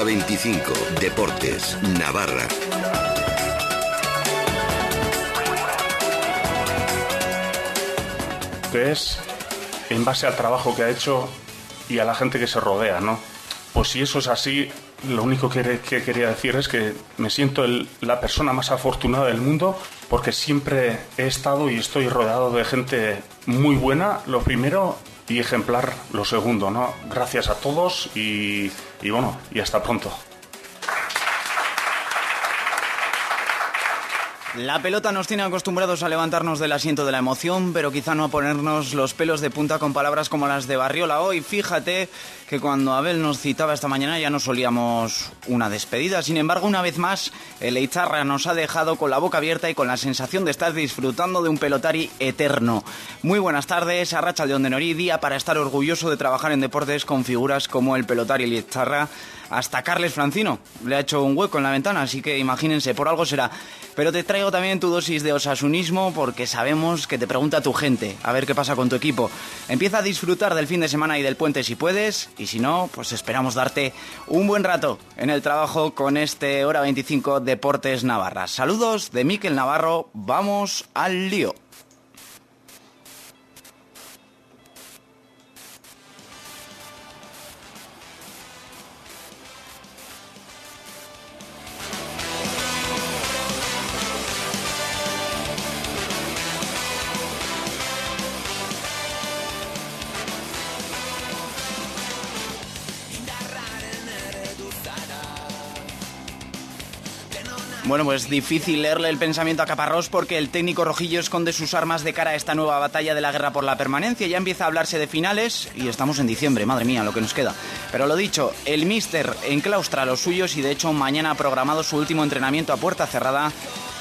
Hora 25. Deportes. Navarra. Es en base al trabajo que ha hecho y a la gente que se rodea, ¿no? Pues si eso es así, lo único que, que quería decir es que me siento la persona más afortunada del mundo porque siempre he estado y estoy rodeado de gente muy buena, lo primero, y ejemplar lo segundo, ¿no? Gracias a todos y, y bueno, y hasta pronto. La pelota nos tiene acostumbrados a levantarnos del asiento de la emoción, pero quizá no a ponernos los pelos de punta con palabras como las de Barriola hoy. Fíjate que cuando Abel nos citaba esta mañana ya nos solíamos una despedida. Sin embargo, una vez más, el nos ha dejado con la boca abierta y con la sensación de estar disfrutando de un pelotari eterno. Muy buenas tardes, Arracha de Norí, día para estar orgulloso de trabajar en deportes con figuras como el pelotari Eizarra. Hasta Carles Francino le ha hecho un hueco en la ventana, así que imagínense, por algo será. Pero te traigo también tu dosis de osasunismo porque sabemos que te pregunta tu gente, a ver qué pasa con tu equipo. Empieza a disfrutar del fin de semana y del puente si puedes, y si no, pues esperamos darte un buen rato en el trabajo con este Hora 25 Deportes Navarra. Saludos de Miquel Navarro, vamos al lío. Bueno, pues difícil leerle el pensamiento a Caparrós porque el técnico rojillo esconde sus armas de cara a esta nueva batalla de la guerra por la permanencia. Ya empieza a hablarse de finales y estamos en diciembre, madre mía, lo que nos queda. Pero lo dicho, el míster enclaustra a los suyos y de hecho mañana ha programado su último entrenamiento a puerta cerrada.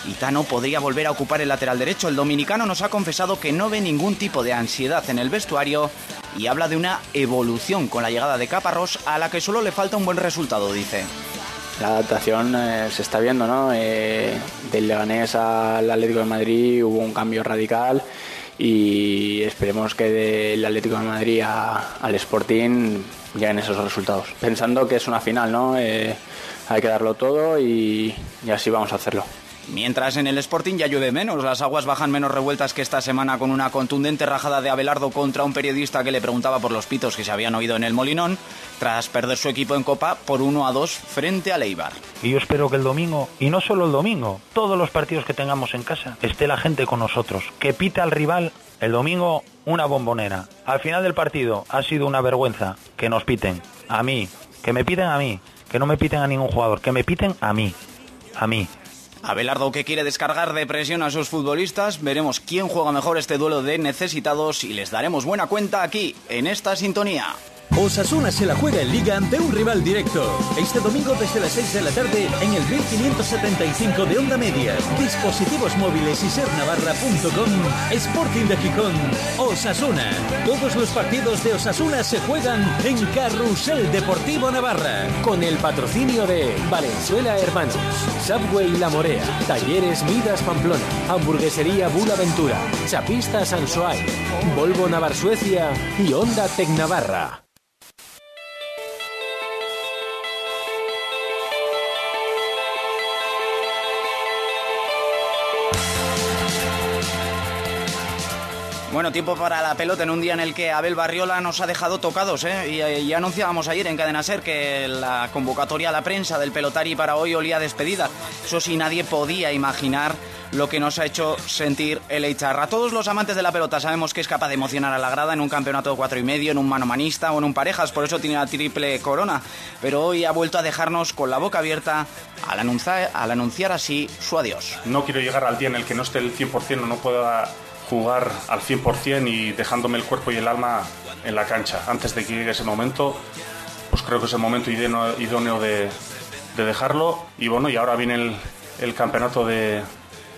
Y Tano podría volver a ocupar el lateral derecho. El dominicano nos ha confesado que no ve ningún tipo de ansiedad en el vestuario y habla de una evolución con la llegada de Caparrós a la que solo le falta un buen resultado, dice. La adaptación eh, se está viendo, ¿no? Eh, del Leganés al Atlético de Madrid hubo un cambio radical y esperemos que del Atlético de Madrid al Sporting lleguen esos resultados. Pensando que es una final, ¿no? Eh, hay que darlo todo y así vamos a hacerlo. Mientras en el Sporting ya llueve menos, las aguas bajan menos revueltas que esta semana con una contundente rajada de Abelardo contra un periodista que le preguntaba por los pitos que se habían oído en el Molinón, tras perder su equipo en Copa por 1 a 2 frente a Leibar. Y yo espero que el domingo, y no solo el domingo, todos los partidos que tengamos en casa, esté la gente con nosotros. Que pita al rival el domingo una bombonera. Al final del partido ha sido una vergüenza que nos piten. A mí. Que me piten a mí. Que no me piten a ningún jugador. Que me piten a mí. A mí. Abelardo que quiere descargar de presión a sus futbolistas, veremos quién juega mejor este duelo de necesitados y les daremos buena cuenta aquí, en esta sintonía. Osasuna se la juega en Liga ante un rival directo. Este domingo desde las 6 de la tarde en el 1575 de Onda Media. Dispositivos móviles y sernavarra.com. Sporting de Gijón. Osasuna. Todos los partidos de Osasuna se juegan en Carrusel Deportivo Navarra. Con el patrocinio de Valenzuela Hermanos, Subway La Morea, Talleres Midas Pamplona, Hamburguesería Bula Ventura, Chapista Sansoay, Volvo Navar Suecia y Honda Tec Bueno, tiempo para la pelota en un día en el que Abel Barriola nos ha dejado tocados, ¿eh? Y, anunciábamos ayer en Cadena Ser que la convocatoria a la prensa del pelotari para hoy olía despedida. Eso sí, nadie podía imaginar lo que nos ha hecho sentir el Eicharra. Todos los amantes de la pelota sabemos que es capaz de emocionar a la grada en un campeonato de cuatro y medio, en un manomanista o en un parejas, por eso tiene la triple corona. Pero hoy ha vuelto a dejarnos con la boca abierta al anunciar, al anunciar así su adiós. No quiero llegar al día en el que no esté el 100% o no pueda jugar al 100% y dejándome el cuerpo y el alma en la cancha. Antes de que llegue ese momento, pues creo que es el momento idóneo, de, de dejarlo. Y bueno, y ahora viene el campeonato de,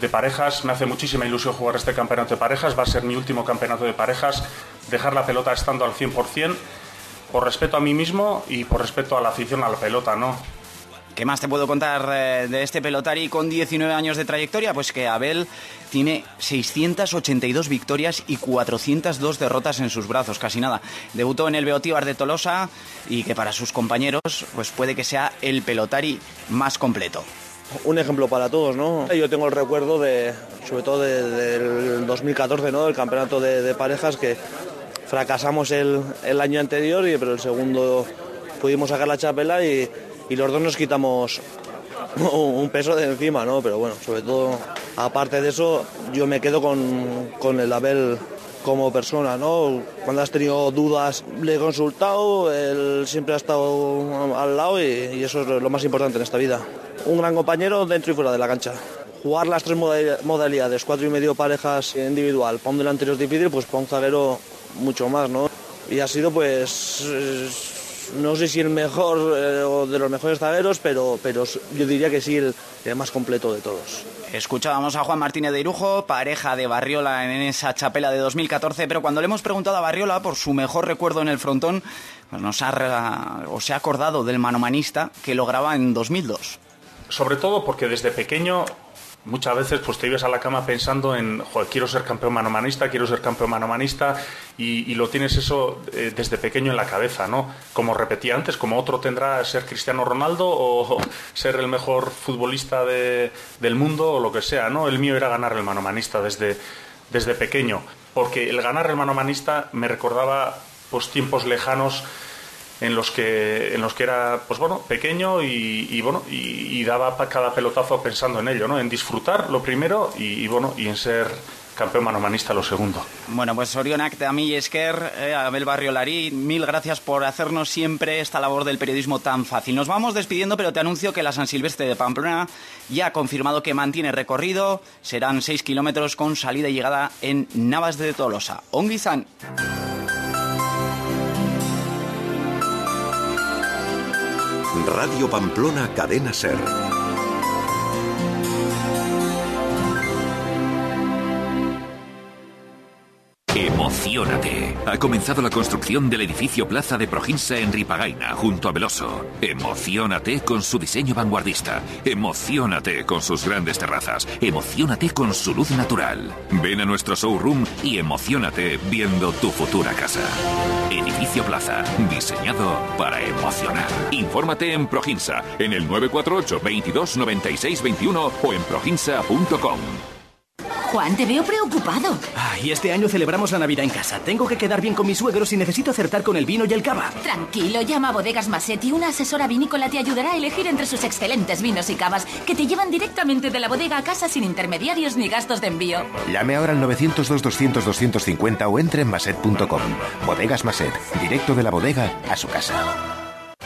de parejas. Me hace muchísima ilusión jugar este campeonato de parejas. Va a ser mi último campeonato de parejas. Dejar la pelota estando al 100%, por respeto a mí mismo y por respeto a la afición a la pelota, ¿no? ¿Qué más te puedo contar eh, de este pelotari con 19 años de trayectoria? Pues que Abel tiene 682 victorias y 402 derrotas en sus brazos, casi nada. Debutó en el Beotíbar de Tolosa y que para sus compañeros pues puede que sea el pelotari más completo un ejemplo para todos, ¿no? Yo tengo el recuerdo de, sobre todo del 2014, ¿no? Del campeonato de, parejas que fracasamos el, el, año anterior, y, pero el segundo pudimos sacar la chapela y, y los dos nos quitamos un peso de encima, ¿no? Pero bueno, sobre todo, aparte de eso, yo me quedo con, con el Abel como persona, ¿no? Cuando has tenido dudas le he consultado, él siempre ha estado al lado y, eso es lo más importante en esta vida. Un gran compañero dentro y fuera de la cancha. Jugar las tres modalidades, cuatro y medio parejas individual, para un delantero es difícil, pues para un zaguero mucho más, ¿no? Y ha sido pues no sé si el mejor eh, o de los mejores zagueros, pero, pero yo diría que sí el, más completo de todos. Escuchábamos a Juan Martínez de Irujo, pareja de Barriola en esa chapela de 2014, pero cuando le hemos preguntado a Barriola por su mejor recuerdo en el frontón, pues nos ha, o se ha acordado del manomanista que lo graba en 2002. Sobre todo porque desde pequeño muchas veces pues te ibas a la cama pensando en, quiero ser campeón manomanista, quiero ser campeón manomanista y, y lo tienes eso eh, desde pequeño en la cabeza, ¿no? Como repetía antes, como otro tendrá ser Cristiano Ronaldo o ser el mejor futbolista del mundo o lo que sea, ¿no? El mío era ganar el manomanista desde, desde pequeño, porque el ganar el manomanista me recordaba pues tiempos lejanos en los que en los que era pues bueno pequeño y, bueno y, daba cada pelotazo pensando en ello no en disfrutar lo primero y, bueno y en ser campeón manomanista lo segundo. Bueno, pues Orionak de Ami Esker, eh, Abel Barrio Larí, mil gracias por hacernos siempre esta labor del periodismo tan fácil. Nos vamos despidiendo, pero te anuncio que la San Silvestre de Pamplona ya ha confirmado que mantiene recorrido. Serán seis kilómetros con salida y llegada en Navas de Tolosa. Radio Pamplona Cadena Ser. Emocionate. Ha comenzado la construcción del edificio Plaza de Proginsa en Ripagaina, junto a Veloso. Emocionate con su diseño vanguardista. Emocionate con sus grandes terrazas. Emocionate con su luz natural. Ven a nuestro showroom y emocionate viendo tu futura casa. Plaza, diseñado para emocionar. Infórmate en Proginsa, en el 948 22 96 21 o en proginsa.com. Juan, te veo preocupado. y este año celebramos la Navidad en casa. Tengo que quedar bien con mis suegros y necesito acertar con el vino y el cava. Tranquilo, llama a Bodegas Massetti. Una asesora vinícola te ayudará a elegir entre sus excelentes vinos y cavas que te llevan directamente de la bodega a casa sin intermediarios ni gastos de envío. Llame ahora al 902-200-250 o entre en maset.com. Bodegas Maset, directo de la bodega a su casa.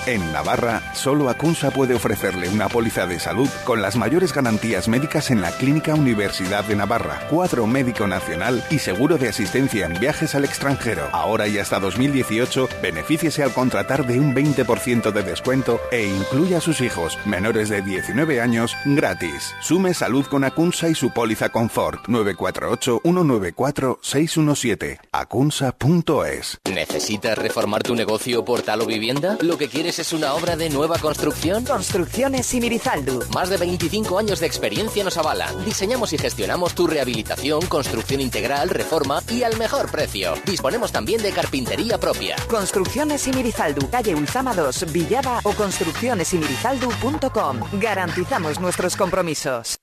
En Navarra, solo Acunsa puede ofrecerle una póliza de salud con las mayores garantías médicas en la Clínica Universidad de Navarra, cuadro médico nacional y seguro de asistencia en viajes al extranjero. Ahora y hasta 2018, benefíciese al contratar de un 20% de descuento e incluya a sus hijos menores de 19 años gratis. Sume salud con Acunsa y su póliza Confort 948 194 617 acunsa.es. ¿Necesitas reformar tu negocio, portal o vivienda? Lo que quieres es una obra de nueva construcción? Construcciones Simirizaldu. Más de 25 años de experiencia nos avalan. Diseñamos y gestionamos tu rehabilitación, construcción integral, reforma y al mejor precio. Disponemos también de carpintería propia. Construcciones Simirizaldu, calle Ulzama 2, Villada o construccionesimirizaldu.com. Garantizamos nuestros compromisos.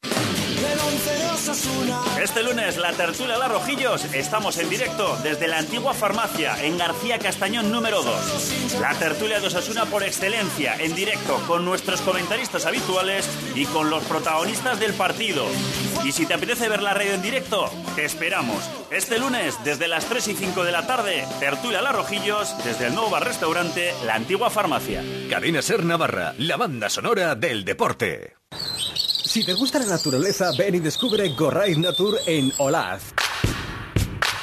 Este lunes, la tertulia La Rojillos, estamos en directo desde la antigua farmacia en García Castañón número 2. La tertulia de Osasuna por excelencia, en directo, con nuestros comentaristas habituales y con los protagonistas del partido. Y si te apetece ver la radio en directo, te esperamos. Este lunes, desde las 3 y 5 de la tarde, tertulia La Rojillos, desde el nuevo bar restaurante La Antigua Farmacia. Cadena Ser Navarra, la banda sonora del deporte. Si te gusta la naturaleza, ven y descubre Gorraiz Natur en Olaz.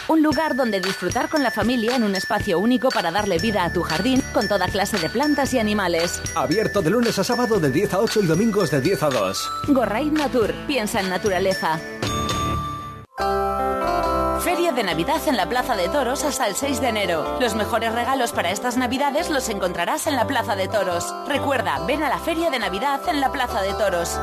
Un lugar donde disfrutar con la familia en un espacio único para darle vida a tu jardín con toda clase de plantas y animales. Abierto de lunes a sábado de 10 a 8 y domingos de 10 a 2. Gorraiz Natur, piensa en naturaleza. Feria de Navidad en la Plaza de Toros hasta el 6 de enero. Los mejores regalos para estas Navidades los encontrarás en la Plaza de Toros. Recuerda, ven a la Feria de Navidad en la Plaza de Toros.